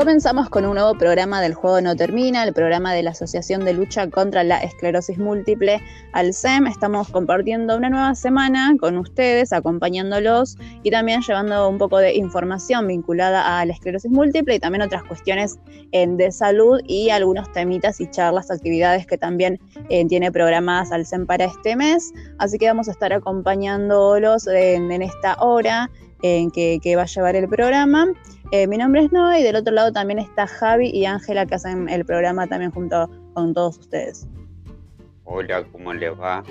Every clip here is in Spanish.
Comenzamos con un nuevo programa del Juego No Termina, el programa de la Asociación de Lucha contra la Esclerosis Múltiple, ALSEM. Estamos compartiendo una nueva semana con ustedes, acompañándolos y también llevando un poco de información vinculada a la esclerosis múltiple y también otras cuestiones de salud y algunos temitas y charlas, actividades que también eh, tiene programadas ALSEM para este mes. Así que vamos a estar acompañándolos en, esta hora en que, que va a llevar el programa. Eh, mi nombre es Noé y del otro lado también está Javi y Ángela que hacen el programa también junto con todos ustedes. Hola, ¿cómo les va?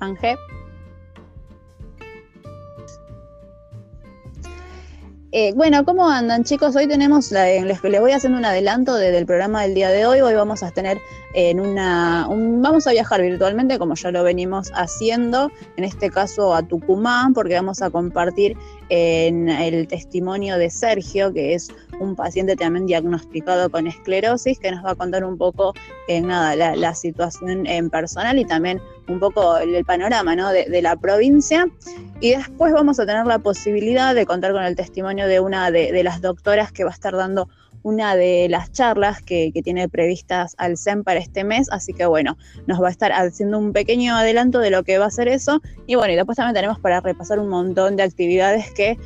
Ángel. Eh, bueno, ¿cómo andan chicos? Hoy tenemos, les, les, voy haciendo un adelanto del programa del día de hoy. Hoy vamos a tener en una, vamos a viajar virtualmente como ya lo venimos haciendo, en este caso a Tucumán, porque vamos a compartir en el testimonio de Sergio, que es un paciente también diagnosticado con esclerosis, que nos va a contar un poco eh, la, situación en personal y también un poco el, panorama ¿no? de, la provincia. Y después vamos a tener la posibilidad de contar con el testimonio de una de las doctoras que va a estar dando una de las charlas que, tiene previstas al SEM para este mes, así que bueno, nos va a estar haciendo un pequeño adelanto de lo que va a ser eso, y bueno, y después también tenemos para repasar un montón de actividades que,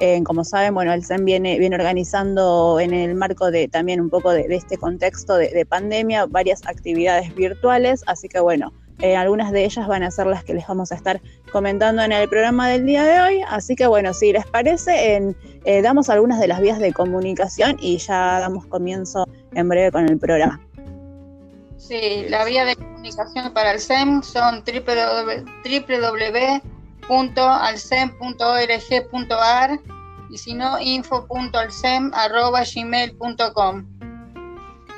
eh, como saben, bueno, el SEM viene, viene organizando en el marco de también un poco de, este contexto de pandemia varias actividades virtuales, así que bueno, eh, algunas de ellas van a ser las que les vamos a estar comentando en el programa del día de hoy. Así que bueno, si les parece, en, eh, damos algunas de las vías de comunicación y ya damos comienzo en breve con el programa. Sí, la vía de comunicación para el SEM son www.alsem.org.ar y si no, info.alsem.gmail.com.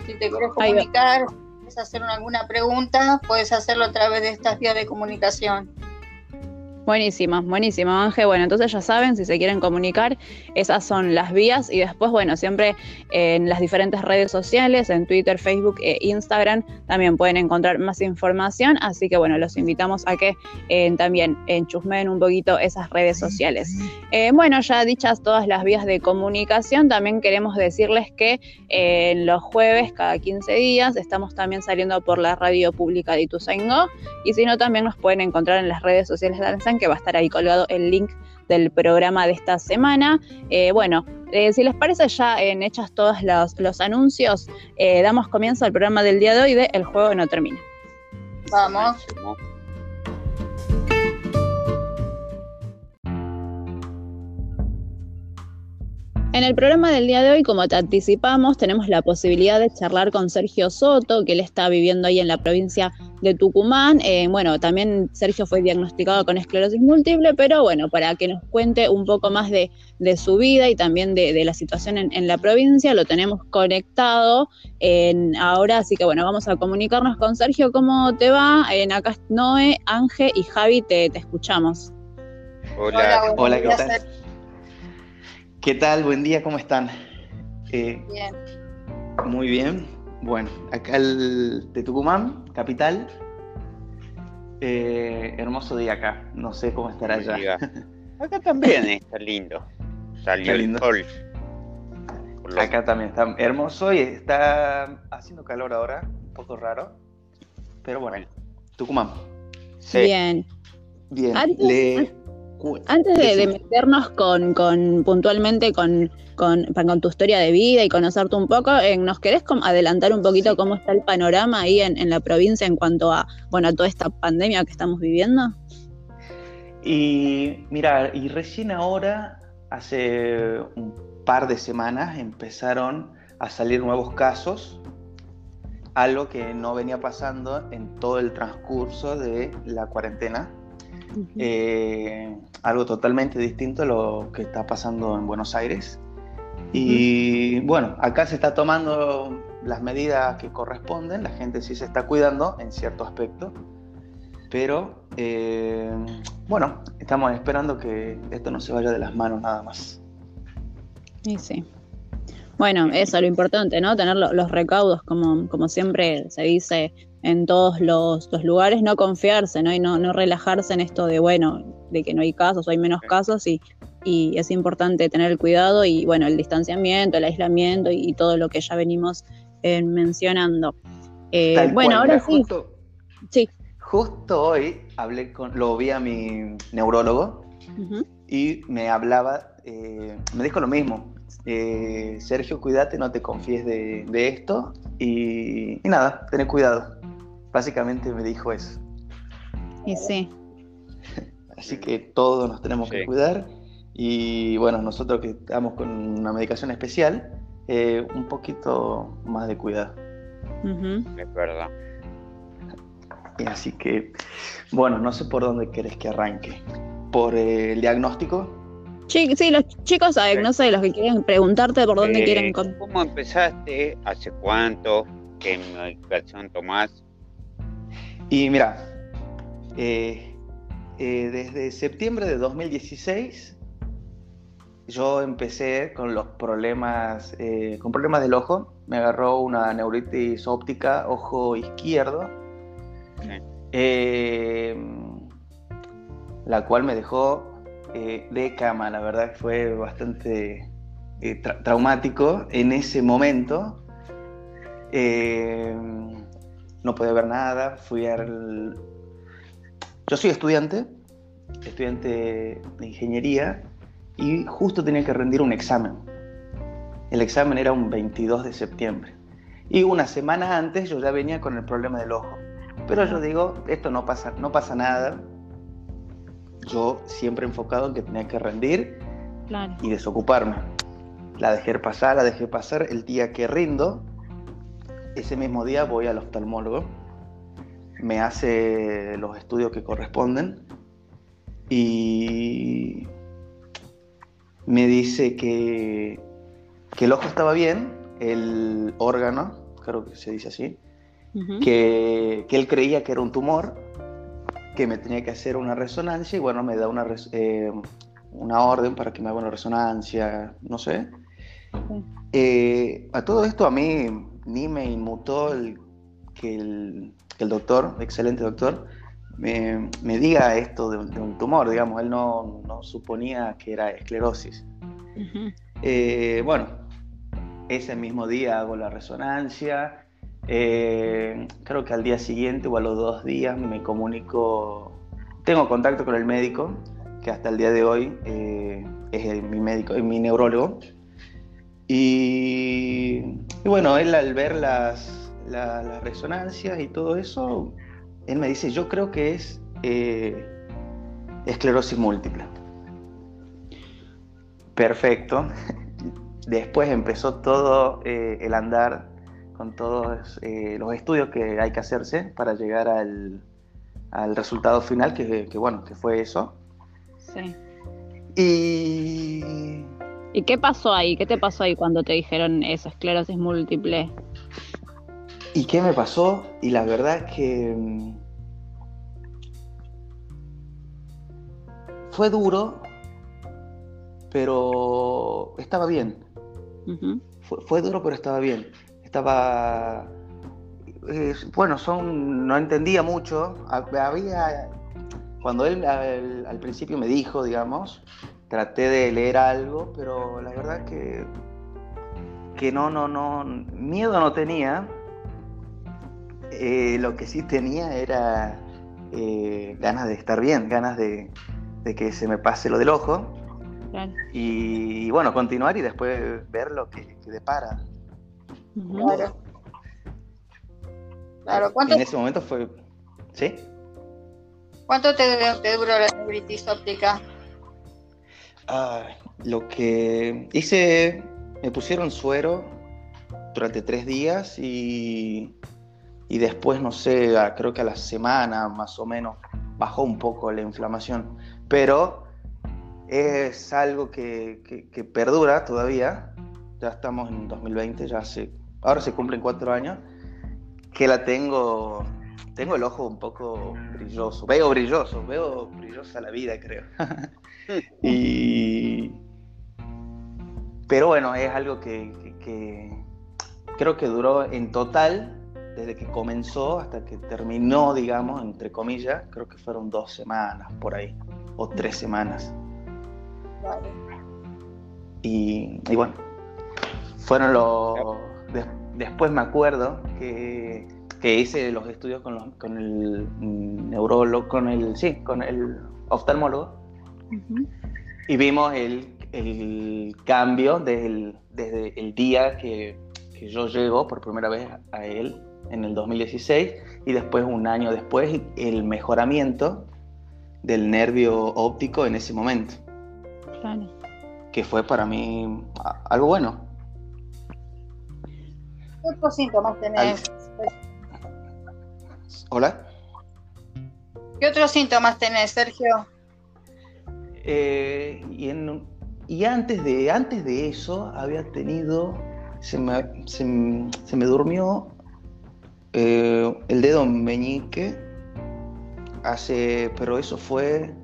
Si te quieres comunicar hacer alguna pregunta, puedes hacerlo a través de estas vías de comunicación. Buenísimo, buenísimo, Ángel. Bueno, entonces ya saben, si se quieren comunicar, esas son las vías. Y después, bueno, siempre en las diferentes redes sociales, en Twitter, Facebook e Instagram, también pueden encontrar más información. Así que, bueno, los invitamos a que eh, también enchusmen un poquito esas redes sociales. Eh, bueno, ya dichas todas las vías de comunicación, también queremos decirles que eh, en los jueves, cada 15 días, estamos también saliendo por la radio pública de Ituzaingó. Y si no, también nos pueden encontrar en las redes sociales de Alzan que va a estar ahí colgado el link del programa de esta semana. Eh, bueno, eh, si les parece ya en hechas todos los, anuncios, eh, damos comienzo al programa del día de hoy de El juego no termina. Vamos. En el programa del día de hoy, como te anticipamos, tenemos la posibilidad de charlar con Sergio Soto, que él está viviendo ahí en la provincia de Tucumán. Eh, bueno, también Sergio fue diagnosticado con esclerosis múltiple, pero bueno, para que nos cuente un poco más de, su vida y también de, la situación en, la provincia, lo tenemos conectado en, ahora, así que bueno, vamos a comunicarnos con Sergio. ¿Cómo te va? En acá Noé, Ángel y Javi, te, escuchamos. Hola, hola, ¿qué tal? ¿Qué tal? Buen día, ¿cómo están? Eh, bien. Muy bien. Bueno, acá el, de Tucumán, capital. Eh, hermoso día acá. No sé cómo estará allá. Acá también está lindo. Salió el sol. Acá también está hermoso y está haciendo calor ahora, un poco raro. Pero bueno, Tucumán. Bien. Bien. Antes de, meternos con, puntualmente con, con, tu historia de vida y conocerte un poco, eh, ¿nos querés adelantar un poquito cómo está el panorama ahí en, la provincia en cuanto a, bueno, a toda esta pandemia que estamos viviendo? Y mira, y recién ahora, hace un par de semanas, empezaron a salir nuevos casos, algo que no venía pasando en todo el transcurso de la cuarentena eh, algo totalmente distinto a lo que está pasando en Buenos Aires. Y bueno, acá se está tomando las medidas que corresponden, la gente sí se está cuidando en cierto aspecto, pero eh, bueno, estamos esperando que esto no se vaya de las manos nada más. Sí, sí. Bueno, eso, lo importante, ¿no? Tener los recaudos, como, como siempre se dice, en todos los, lugares, no confiarse, ¿no? Y no, no relajarse en esto de, bueno, de que no hay casos hay menos casos y y es importante tener el cuidado y bueno, el distanciamiento, el aislamiento y, todo lo que ya venimos eh, mencionando. Eh, bueno, ahora sí. sí. Justo hoy hablé con, lo vi a mi neurólogo y me hablaba, eh, me dijo lo mismo. Sergio, cuídate, no te confíes de, esto y, y, nada, ten cuidado. Básicamente me dijo eso. Y sí. Así que todos nos tenemos que cuidar y bueno, nosotros que estamos con una medicación especial, eh, un poquito más de cuidado. Es verdad. Y así que, bueno, no sé por dónde querés que arranque. ¿Por eh, el diagnóstico? Sí, sí, los chicos saben, no sé, los que quieren preguntarte por dónde quieren... Eh, ¿Cómo empezaste? ¿Hace cuánto? ¿Qué medicación tomás? Y mira, desde septiembre de 2016 yo empecé con los problemas, eh, con problemas del ojo. Me agarró una neuritis óptica, ojo izquierdo, eh, la cual me dejó eh, de cama. La verdad que fue bastante traumático en ese momento. No podía ver nada. Fui al. Yo soy estudiante, estudiante de ingeniería y justo tenía que rendir un examen. El examen era un 22 de septiembre. Y una semana antes yo ya venía con el problema del ojo. Pero yo digo, esto no pasa, no pasa nada. Yo siempre enfocado en que tenía que rendir y desocuparme. La dejé pasar, la dejé pasar. El día que rindo, ese mismo día voy al oftalmólogo, me hace los estudios que corresponden y me dice que, el ojo estaba bien, el órgano, creo que se dice así, que, él creía que era un tumor, que me tenía que hacer una resonancia y bueno, me da una, eh, una orden para que me haga una resonancia, no sé. Eh, a todo esto a mí ni me inmutó el, que, el, que el doctor, excelente doctor, me, diga esto de un, tumor, digamos, él no, suponía que era esclerosis. Eh, bueno, ese mismo día hago la resonancia, eh, creo que al día siguiente o a los dos días me comunico, tengo contacto con el médico, que hasta el día de hoy eh, es mi médico, es mi neurólogo. Y, bueno, él al ver las, las resonancias y todo eso, él me dice, yo creo que es eh, esclerosis múltiple. Perfecto. Después empezó todo eh, el andar con todos eh, los estudios que hay que hacerse para llegar al, resultado final, que, bueno, que fue eso. Sí. Y... ¿Y qué pasó ahí? ¿Qué te pasó ahí cuando te dijeron eso, esclerosis múltiple? ¿Y qué me pasó? Y la verdad que mm, fue duro, pero estaba bien. fue, duro, pero estaba bien. Estaba... Eh, bueno, son, no entendía mucho. Había, cuando él al, principio me dijo, digamos, traté de leer algo, pero la verdad que, que no, no, no, miedo no tenía, eh, lo que sí tenía era eh, ganas de estar bien, ganas de, que se me pase lo del ojo. Y, bueno, continuar y después ver lo que, depara. Claro. Claro, ¿cuánto? En ese momento fue. ¿Sí? ¿Cuánto te, duró la neuritis óptica? Lo que hice, me pusieron suero durante tres días y y después, no sé, creo que a la semana más o menos bajó un poco la inflamación, pero es algo que, perdura todavía, ya estamos en 2020, ya hace, ahora se cumplen cuatro años, que la tengo, tengo el ojo un poco brilloso, veo brilloso, veo brillosa la vida, creo. y, pero bueno, es algo que, que creo que duró en total desde que comenzó hasta que terminó, digamos, entre comillas, creo que fueron dos semanas por ahí, o tres semanas. Y, bueno, fueron los... después me acuerdo que, hice los estudios con, con el neurólogo, con el, sí, con el oftalmólogo. Y vimos el, cambio desde el día que, que, yo llego por primera vez a él en el 2016 y después un año después el mejoramiento del nervio óptico en ese momento. Claro. Que fue para mí algo bueno. ¿Qué otros síntomas tenés? Hola. ¿Qué otros síntomas tenés, Sergio? Eh, y, antes, de, antes de eso había tenido, se me, se, me durmió eh, el dedo meñique hace, pero eso fue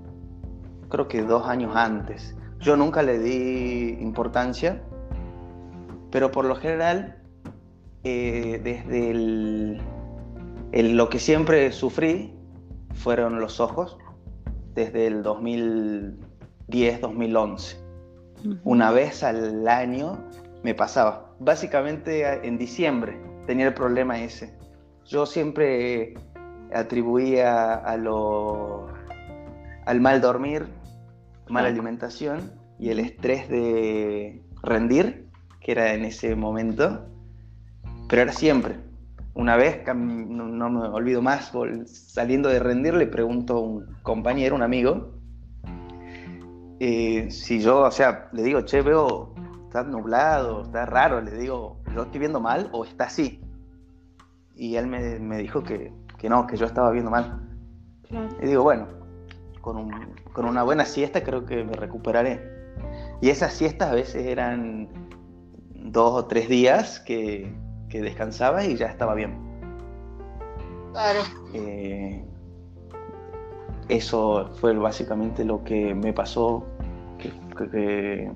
creo que dos años antes. Yo nunca le di importancia, pero por lo general, eh, desde el, lo que siempre sufrí fueron los ojos, desde el 2010, 2011. Una vez al año me pasaba. Básicamente en diciembre tenía el problema ese. Yo siempre atribuía a lo, al mal dormir, mala alimentación y el estrés de rendir, que era en ese momento, pero era siempre. Una vez, no, me olvido más, saliendo de rendir, le pregunto a un compañero, un amigo, eh, si yo, o sea, le digo, che, veo, está nublado, está raro, le digo, ¿yo estoy viendo mal o está así? Y él me, me dijo que, que no, que yo estaba viendo mal. Y digo, bueno, con, con, una buena siesta creo que me recuperaré. Y esas siestas a veces eran dos o tres días que, que descansaba y ya estaba bien. Claro. Eh, eso fue básicamente lo que me pasó, que, que,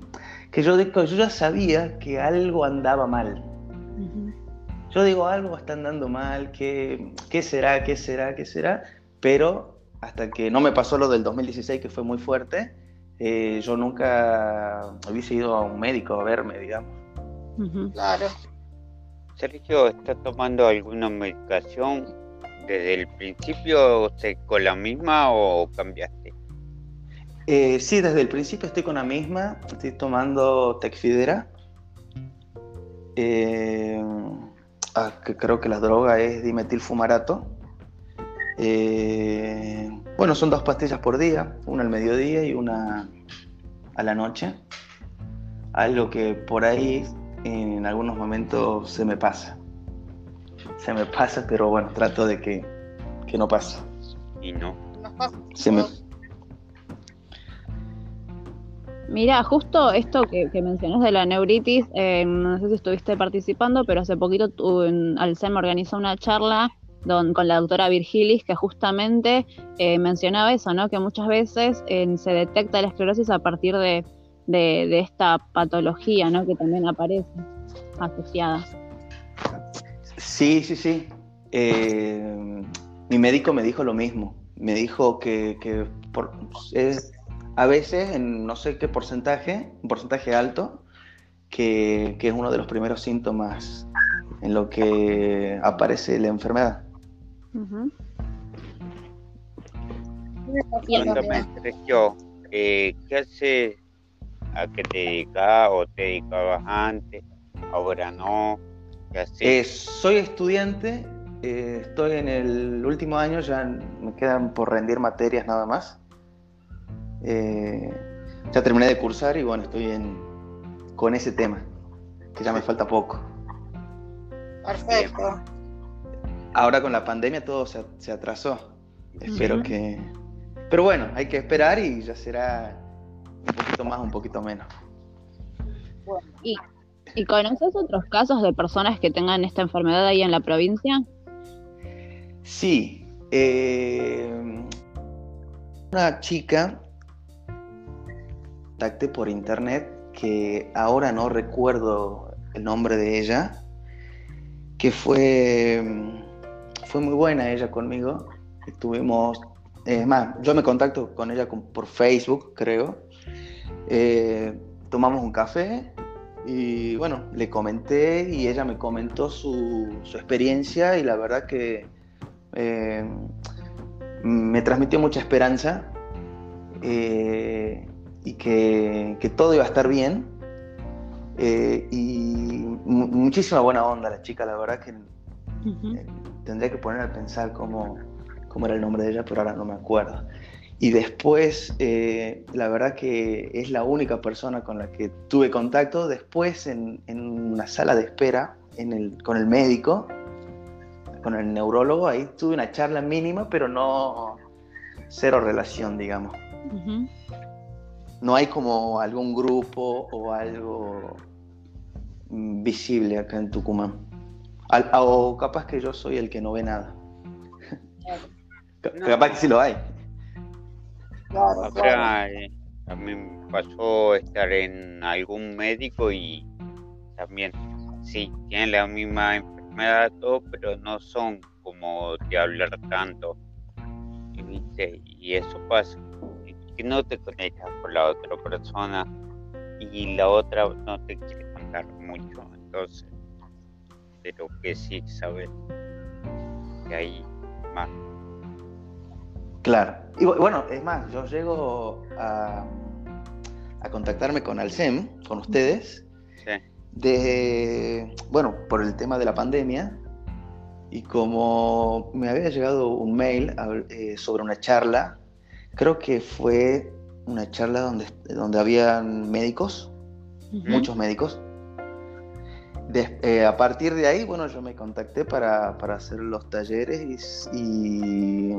que yo, yo ya sabía que algo andaba mal. Yo digo, algo está andando mal, ¿qué, ¿qué será, qué será, qué será? Pero hasta que no me pasó lo del 2016, que fue muy fuerte, eh, yo nunca hubiese ido a un médico a verme, digamos. Claro. Sergio, ¿está tomando alguna medicación desde el principio con la misma o cambiaste? Eh, sí, desde el principio estoy con la misma, estoy tomando Tecfidera. Eh, Ah, que creo que la droga es dimetilfumarato. Eh, bueno, son dos pastillas por día, una al mediodía y una a la noche. Algo que por ahí en algunos momentos se me pasa. Se me pasa, pero bueno, trato de que, que no pase. Y no. Se me, Mira, justo esto que, que mencionas de la neuritis, eh, no sé si estuviste participando, pero hace poquito tu, en, Alzheimer organizó una charla con la doctora Virgilis que justamente eh, mencionaba eso, ¿no? Que muchas veces eh, se detecta la esclerosis a partir de, esta patología, ¿no? Que también aparece asociada. Sí, sí, sí. mi médico me dijo lo mismo. Me dijo que, que por, es, a veces en no sé qué porcentaje, un porcentaje alto, que, es uno de los primeros síntomas en lo que aparece la enfermedad. Eh, ¿qué haces? ¿A qué te dedicas o te dedicabas antes? ¿Ahora no? Eh, soy estudiante, eh, estoy en el último año, ya me quedan por rendir materias nada más. Eh, ya terminé de cursar y bueno, estoy en, con ese tema, que ya me falta poco. Perfecto. Ahora con la pandemia todo se, atrasó. Espero que... Pero bueno, hay que esperar y ya será un poquito más, un poquito menos. ¿Y, ¿Y conoces otros casos de personas que tengan esta enfermedad ahí en la provincia? Sí. Eh, una chica por internet que ahora no recuerdo el nombre de ella, que fue, fue muy buena ella conmigo. Estuvimos, es más, yo me contacto con ella por Facebook, creo. Eh, tomamos un café y bueno, le comenté y ella me comentó su, experiencia y la verdad que eh, me transmitió mucha esperanza eh, y que, todo iba a estar bien. y muchísima buena onda la chica, la verdad que tendría que poner a pensar cómo, cómo era el nombre de ella, pero ahora no me acuerdo. Y después, eh, la verdad que es la única persona con la que tuve contacto. Después, en, una sala de espera en el, con el médico, con el neurólogo, ahí tuve una charla mínima, pero no cero relación, digamos. No hay como algún grupo o algo visible acá en Tucumán. o capaz que yo soy el que no ve nada. capaz que sí lo hay. Acá eh, también pasó estar en algún médico y también, sí, tienen la misma enfermedad, todo, pero no son como de hablar tanto. Y eso pasa, que no te conectas con la otra persona y la otra no te quiere contar mucho, entonces, pero que sí sabes que hay más. Claro. Y bueno, es más, yo llego a, contactarme con Alcem, con ustedes, de, bueno, por el tema de la pandemia, y como me había llegado un mail eh, sobre una charla, creo que fue una charla donde, donde habían médicos, muchos médicos. Eh, a partir de ahí, bueno, yo me contacté para, hacer los talleres y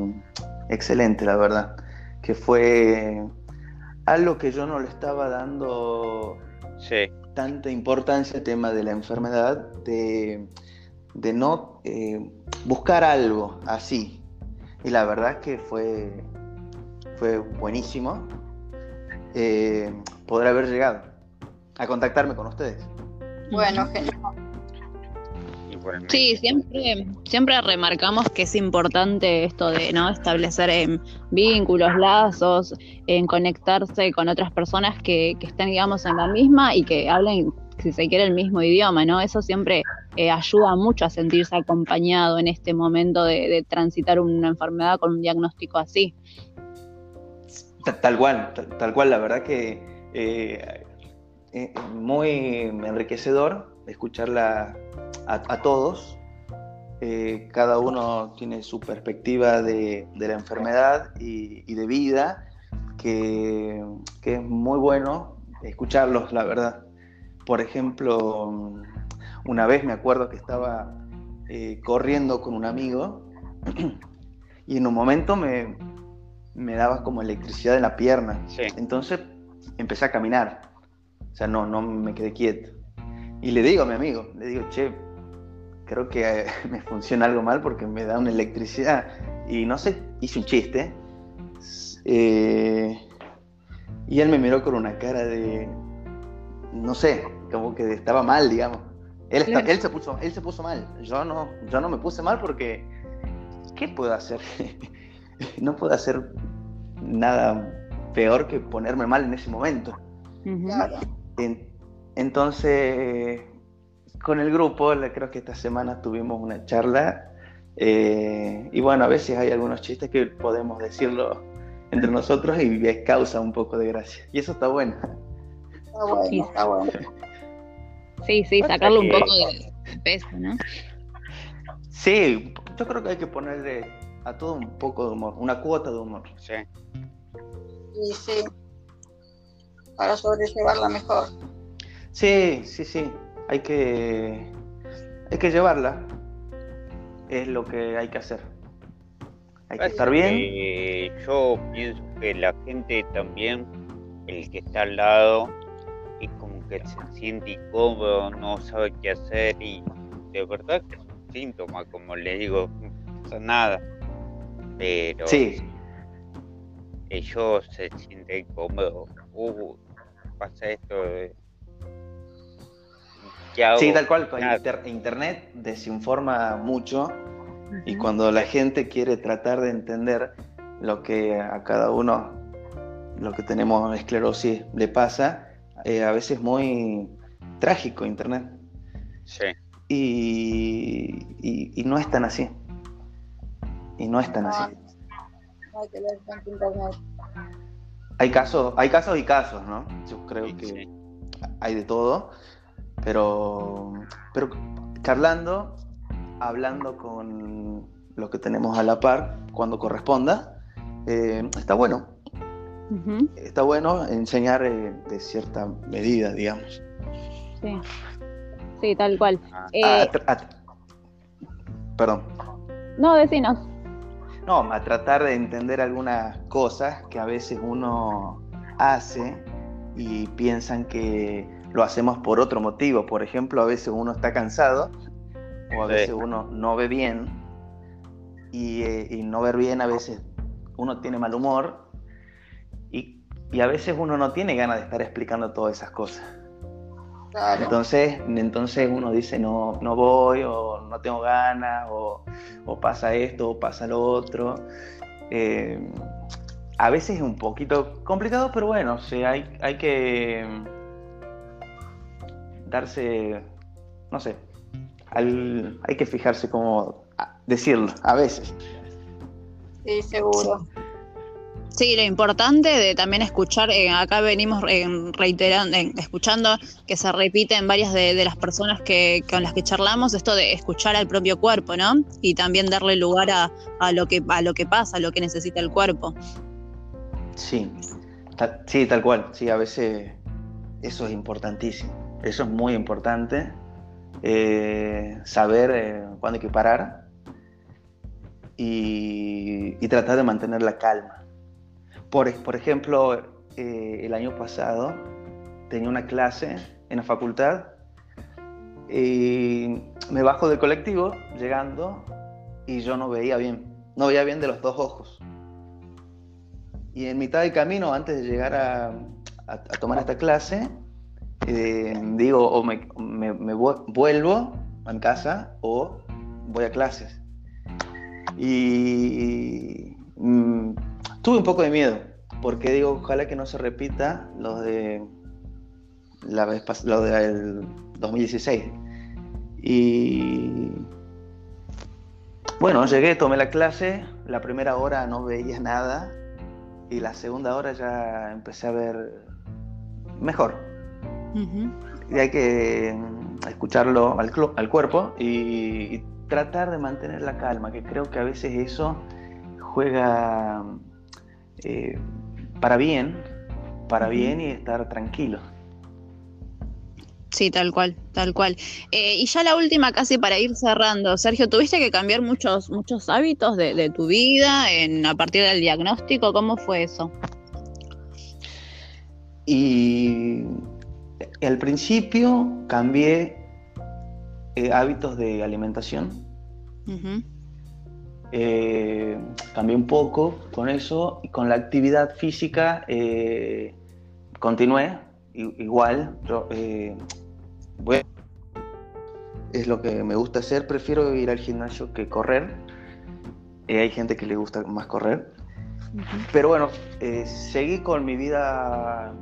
excelente, la verdad. Que fue algo que yo no le estaba dando tanta importancia al tema de la enfermedad, de, no eh, buscar algo así. Y la verdad que fue, fue buenísimo eh, poder haber llegado a contactarme con ustedes. Bueno, genial. Sí, siempre, siempre remarcamos que es importante esto de no establecer em, vínculos, lazos, en conectarse con otras personas que, que estén, digamos, en la misma y que hablen, si se quiere, el mismo idioma, ¿no? Eso siempre eh, ayuda mucho a sentirse acompañado en este momento de, transitar una enfermedad con un diagnóstico así. Tal cual, tal, cual, la verdad que eh, eh, muy enriquecedor escucharla a, todos. Eh, cada uno tiene su perspectiva de, la enfermedad y, de vida, que, es muy bueno escucharlos, la verdad. Por ejemplo, una vez me acuerdo que estaba eh, corriendo con un amigo y en un momento me, me daba como electricidad en la pierna. Entonces empecé a caminar. O sea, no, no me quedé quieto. Y le digo a mi amigo, le digo, che, creo que me funciona algo mal porque me da una electricidad. Y no sé, hice un chiste. Eh, y él me miró con una cara de, no sé, como que estaba mal, digamos. Él, él, se, puso, él se puso mal. Yo no, yo no me puse mal porque, ¿qué puedo hacer? no puedo hacer nada peor que ponerme mal en ese momento. Entonces, con el grupo, creo que esta semana tuvimos una charla eh, y bueno, a veces hay algunos chistes que podemos decirlo entre nosotros y causa un poco de gracia. Y eso está bueno. Está bueno, sí. está bueno. Sí, sí, sacarle un poco de peso, ¿no? Sí, yo creo que hay que ponerle a todo un poco de humor, una cuota de humor. Sí. Sí, sí. Para sobrellevarla mejor. Sí, sí, sí hay que, hay que llevarla. Es lo que hay que hacer. Hay que estar bien. yo pienso que la gente también, el que está al lado, es como que se siente incómodo, no sabe qué hacer y de verdad que es un síntoma, como le digo, no pasa nada. Pero sí. ellos se sienten incómodos. Uh, pasa esto. Sí, tal cual. Internet desinforma mucho y cuando la gente quiere tratar de entender lo que a cada uno lo que tenemos esclerosis le pasa, eh, a veces muy trágico Internet. Sí. Y, y, no es tan así. Y no es tan así. Hay casos, hay casos y casos, ¿no? Yo creo que hay de todo, pero, pero charlando, hablando con lo que tenemos a la par cuando corresponda, eh, está bueno. Está bueno enseñar eh, de cierta medida, digamos. Sí, sí tal cual. Ah, eh, perdón. No, decinos. No, a tratar de entender algunas cosas que a veces uno hace y piensan que lo hacemos por otro motivo. Por ejemplo, a veces uno está cansado o a veces uno no ve bien y, y no ver bien a veces uno tiene mal humor y, a veces uno no tiene ganas de estar explicando todas esas cosas. Entonces, entonces uno dice no, no voy o no tengo ganas o, pasa esto o pasa lo otro. Eh, a veces es un poquito complicado, pero bueno, hay, hay que darse, no sé, hay que fijarse cómo decirlo, a veces. Sí, seguro. Sí, lo importante de también escuchar, eh, acá venimos eh, reiterando, eh, escuchando que se repiten varias de, las personas que, con las que charlamos, esto de escuchar al propio cuerpo, ¿no? Y también darle lugar a, lo, que, a lo que pasa, a lo que necesita el cuerpo. Sí, sí, tal cual, sí, a veces eso es importantísimo, eso es muy importante, saber cuándo hay que parar y, tratar de mantener la calma. Por, por ejemplo, eh, el año pasado tenía una clase en la facultad y me bajo del colectivo llegando y yo no veía bien, no veía bien de los dos ojos. Y en mitad del camino, antes de llegar a, tomar esta clase, eh, digo, o me, me, vuelvo a casa o voy a clases. Y mm, tuve un poco de miedo, porque digo, ojalá que no se repita lo de la vez lo del 2016. Y bueno, llegué, tomé la clase, la primera hora no veía nada y la segunda hora ya empecé a ver mejor. Y hay que escucharlo al, al cuerpo y, tratar de mantener la calma, que creo que a veces eso juega eh, para bien, para bien y estar tranquilo. Sí, tal cual, tal cual. Eh, y ya la última, casi para ir cerrando, Sergio, ¿tuviste que cambiar muchos, muchos hábitos de, tu vida en, a partir del diagnóstico? ¿Cómo fue eso? Y al principio cambié eh, hábitos de alimentación. Eh, cambié un poco con eso y con la actividad física eh, continué igual. es lo que me gusta hacer. Prefiero ir al gimnasio que correr. hay gente que le gusta más correr. Pero bueno, seguí con mi vida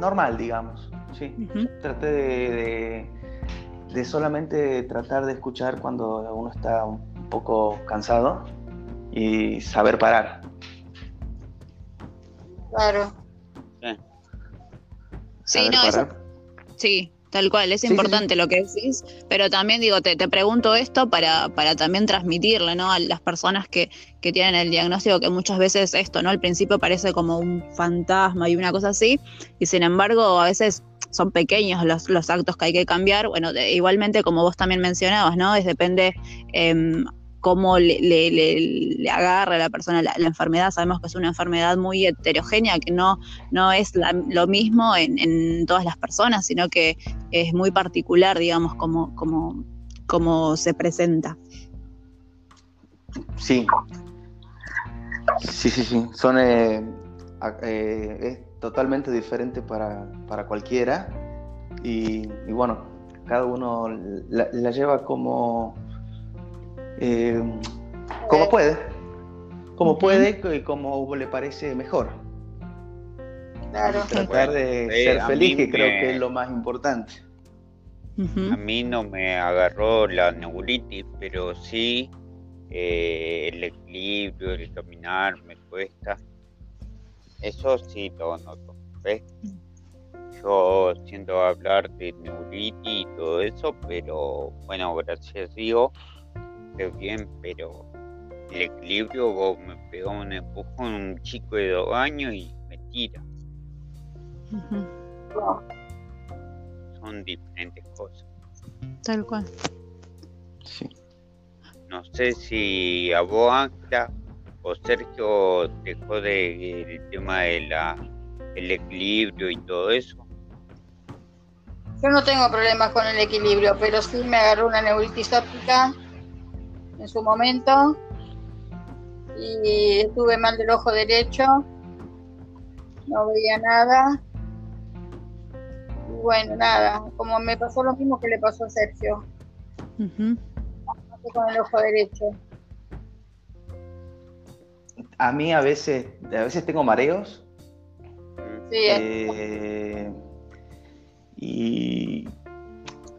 normal, digamos. Sí. Traté de, de, solamente tratar de escuchar cuando uno está un poco cansado y saber parar. Claro. Sí, no, eso, sí, Tal cual, es importante lo que decís, pero también digo, te, te pregunto esto para, para también transmitirle ¿no? a las personas que, que tienen el diagnóstico, que muchas veces esto, ¿no? Al principio parece como un fantasma y una cosa así, y sin embargo a veces son pequeños los, los actos que hay que cambiar. Bueno, igualmente como vos también mencionabas, ¿no? Es depende eh, cómo le, agarra a la persona la, enfermedad. Sabemos que es una enfermedad muy heterogénea, que no, no es lo mismo en, todas las personas, sino que es muy particular, digamos, como, como, como se presenta. Sí. Sí, sí, sí. Son, eh, eh, totalmente diferente para, cualquiera. Y, bueno, cada uno la lleva como eh, como puede. como puede y como le parece mejor. Claro. Tratar de ser feliz, que creo que es lo más importante. A mí no me agarró la neuritis, pero sí eh, el equilibrio, el caminar me cuesta. Eso sí lo noto. ¿ves? Yo siento hablar de neuritis y todo eso, pero bueno, gracias Dios, estoy bien, pero el equilibrio me pegó un empujón un chico de dos años y me tira. Son diferentes cosas. Tal cual. Sí. No sé si a vos, o Sergio dejó de, el tema de la el equilibrio y todo eso. Yo no tengo problemas con el equilibrio, pero sí me agarró una neuritis óptica en su momento y estuve mal del ojo derecho, no veía nada. Y bueno, nada, como me pasó lo mismo que le pasó a Sergio. Con el ojo derecho. A mí a veces, a veces tengo mareos. Sí, eh, y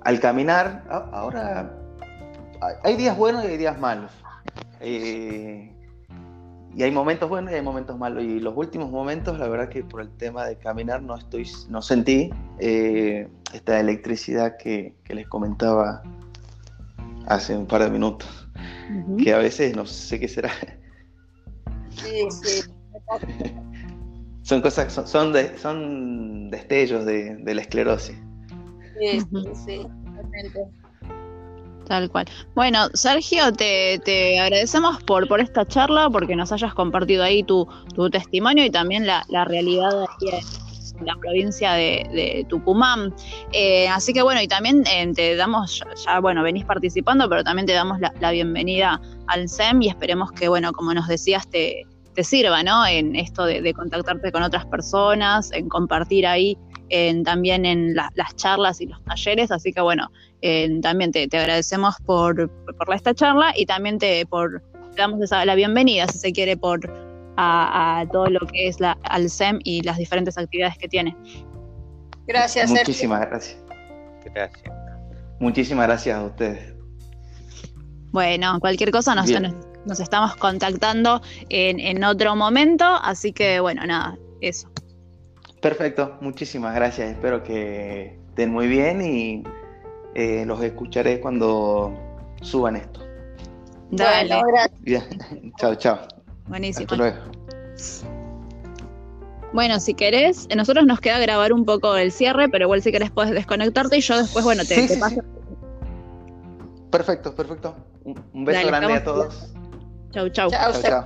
al caminar, ahora hay días buenos y hay días malos. Eh, y hay momentos buenos y hay momentos malos. Y los últimos momentos, la verdad que por el tema de caminar no estoy, no sentí eh, esta electricidad que, les comentaba hace un par de minutos. Que a veces no sé qué será. Sí, sí. son cosas, son, son, son destellos de, de, la esclerosis. Sí, sí. Tal cual. Bueno, Sergio, te, te, agradecemos por, por esta charla, porque nos hayas compartido ahí tu, tu testimonio y también la, la realidad de en la provincia de, Tucumán. Eh, así que bueno, y también eh, te damos, ya, bueno, venís participando, pero también te damos la, bienvenida al SEM y esperemos que, bueno, como nos decías, te, te sirva, ¿no? En esto de, contactarte con otras personas, en compartir ahí también en las charlas y los talleres, así que bueno, también te, agradecemos por, por, esta charla y también te, damos la bienvenida, si se quiere, por a, todo lo que es la, al SEM y las diferentes actividades que tiene. Gracias, Muchísimas gracias. Gracias. Muchísimas gracias a ustedes. Bueno, cualquier cosa nos, nos, estamos contactando en, en otro momento, así que bueno, nada, eso. Perfecto, muchísimas gracias. Espero que estén muy bien y eh, los escucharé cuando suban esto. Dale. Bien. chao, chao. Buenísimo. Hasta luego. Bueno, si querés, a nosotros nos queda grabar un poco el cierre, pero igual si querés puedes desconectarte y yo después, bueno, te, sí, paso. Sí. Perfecto, perfecto. Un beso Dale, grande a todos. Chau, chau. Chau, chau.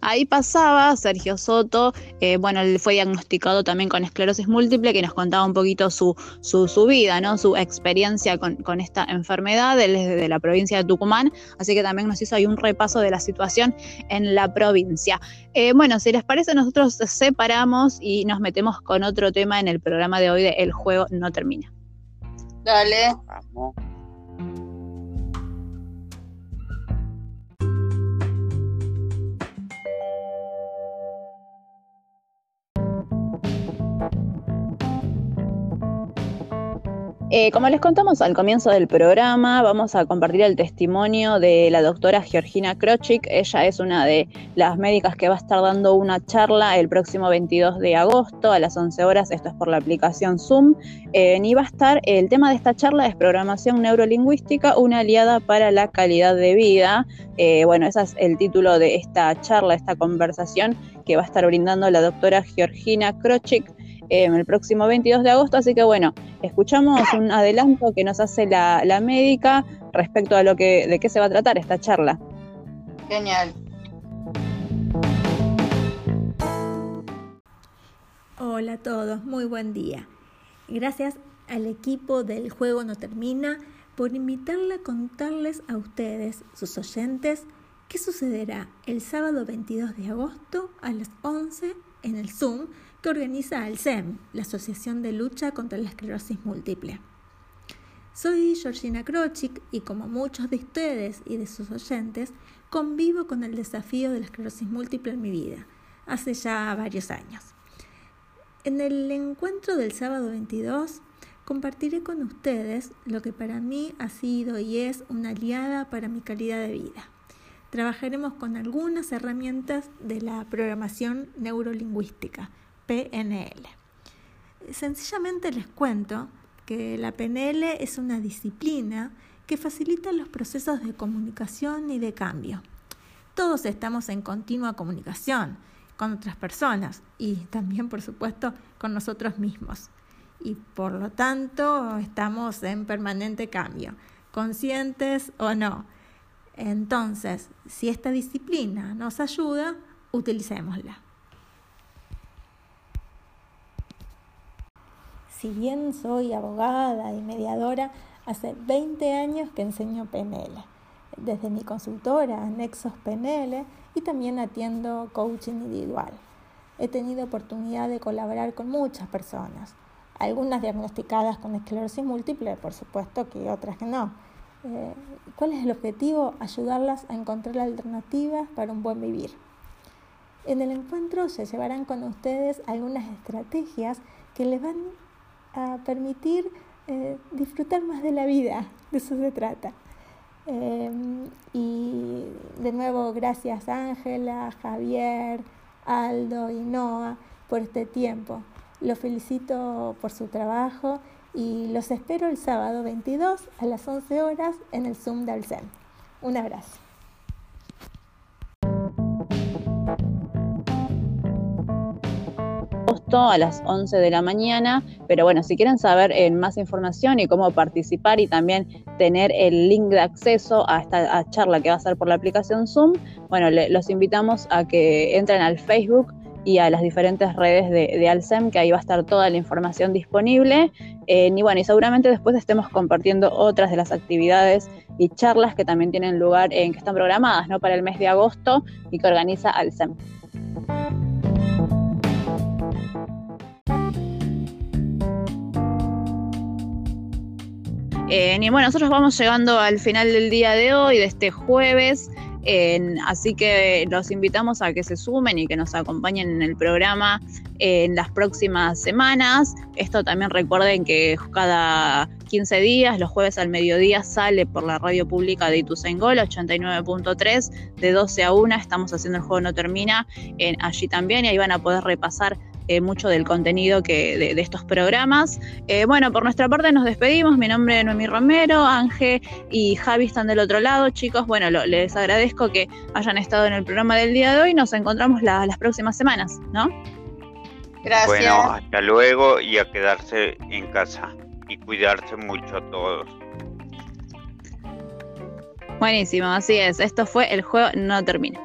Ahí pasaba Sergio Soto, eh, bueno, él fue diagnosticado también con esclerosis múltiple, que nos contaba un poquito su, su, su vida, ¿no? su experiencia con, con, esta enfermedad, él es de la provincia de Tucumán, así que también nos hizo ahí un repaso de la situación en la provincia. Eh, bueno, si les parece, nosotros separamos y nos metemos con otro tema en el programa de hoy de El juego no termina. Dale. Vamos. Eh, como les contamos al comienzo del programa, vamos a compartir el testimonio de la doctora Georgina Krochik. Ella es una de las médicas que va a estar dando una charla el próximo 22 de agosto a las 11 horas. Esto es por la aplicación Zoom. Eh, y va a estar, el tema de esta charla es programación neurolingüística, una aliada para la calidad de vida. Eh, bueno, ese es el título de esta charla, esta conversación que va a estar brindando la doctora Georgina Krochik el próximo 22 de agosto. Así que bueno, escuchamos un adelanto que nos hace la, la médica respecto a lo que, de qué se va a tratar esta charla. Genial. Hola a todos, muy buen día. Gracias al equipo del Juego No Termina por invitarle a contarles a ustedes, sus oyentes, qué sucederá el sábado 22 de agosto a las 11 en el Zoom que organiza el SEM, la Asociación de Lucha contra la Esclerosis Múltiple. Soy Georgina Krochik y como muchos de ustedes y de sus oyentes, convivo con el desafío de la esclerosis múltiple en mi vida, hace ya varios años. En el encuentro del sábado 22 compartiré con ustedes lo que para mí ha sido y es una aliada para mi calidad de vida. Trabajaremos con algunas herramientas de la programación neurolingüística, PNL. Sencillamente les cuento que la PNL es una disciplina que facilita los procesos de comunicación y de cambio. Todos estamos en continua comunicación con otras personas y también, por supuesto, con nosotros mismos. Y por lo tanto, estamos en permanente cambio, conscientes o no. Entonces, si esta disciplina nos ayuda, utilicémosla. Si bien soy abogada y mediadora, hace 20 años que enseño PNL, desde mi consultora Nexos PNL y también atiendo coaching individual. He tenido oportunidad de colaborar con muchas personas, algunas diagnosticadas con esclerosis múltiple, por supuesto que otras que no. Eh, ¿Cuál es el objetivo? Ayudarlas a encontrar alternativas para un buen vivir. En el encuentro se llevarán con ustedes algunas estrategias que les van a permitir eh, disfrutar más de la vida, de eso se trata. Em, y de nuevo, gracias Ángela, Javier, Aldo y Noah por este tiempo. Los felicito por su trabajo y los espero el sábado 22 a las 11 horas en el Zoom del CEN. Un abrazo. A las 11 de la mañana. Pero bueno, si quieren saber eh, más información y cómo participar y también tener el link de acceso a esta charla que va a ser por la aplicación Zoom, bueno, los invitamos a que entren al Facebook y a las diferentes redes de, de, Alcem, que ahí va a estar toda la información disponible. Eh, y bueno, y seguramente después estemos compartiendo otras de las actividades y charlas que también tienen lugar en que están programadas ¿no? para el mes de agosto y que organiza Alcem. Y bueno, nosotros vamos llegando al final del día de hoy, de este jueves. así que los invitamos a que se sumen y que nos acompañen en el programa en las próximas semanas. Esto también recuerden que cada 15 días, los jueves al mediodía, sale por la radio pública de Ituzaingol 89.3, de 12 a 1. Estamos haciendo el juego No Termina allí también y ahí van a poder repasar eh, mucho del contenido que, de, estos programas. Eh, bueno, por nuestra parte nos despedimos. Mi nombre es Noemí Romero, Ángel y Javi están del otro lado. Chicos, bueno, les agradezco que hayan estado en el programa del día de hoy. Nos encontramos las próximas semanas, ¿no? Gracias. Bueno, hasta luego y a quedarse en casa y cuidarse mucho a todos. Buenísimo, así es. Esto fue El Juego No Termina.